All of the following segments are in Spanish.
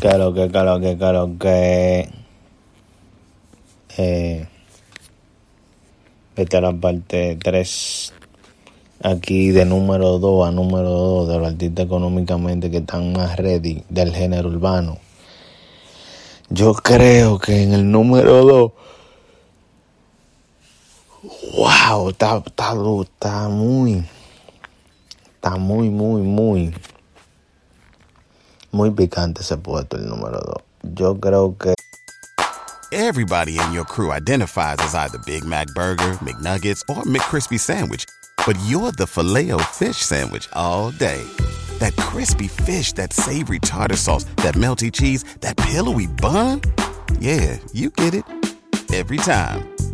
Claro que, claro que, claro que. Eh, esta es la parte 3. Aquí de número 2 a número 2 de los artistas económicamente que están más ready del género urbano. Yo creo que en el número 2. Wow, está, está, está muy. Está muy, muy, muy. Muy picante ese puesto, el número 2. Yo creo que. Everybody in your crew identifies as either Big Mac Burger, McNuggets, or McCrispy Sandwich. But you're the filet fish Sandwich all day. That crispy fish, that savory tartar sauce, that melty cheese, that pillowy bun. Yeah, you get it. Every time.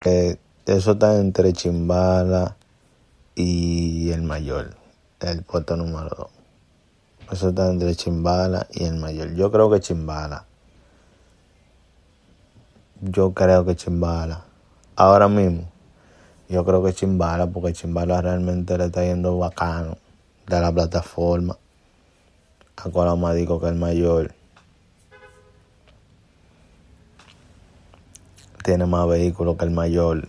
Que eso está entre Chimbala y el mayor, el puesto número 2. Eso está entre Chimbala y el mayor. Yo creo que Chimbala. Yo creo que Chimbala. Ahora mismo, yo creo que Chimbala, porque Chimbala realmente le está yendo bacano de la plataforma. A digo que el mayor. Tiene más vehículos que el mayor.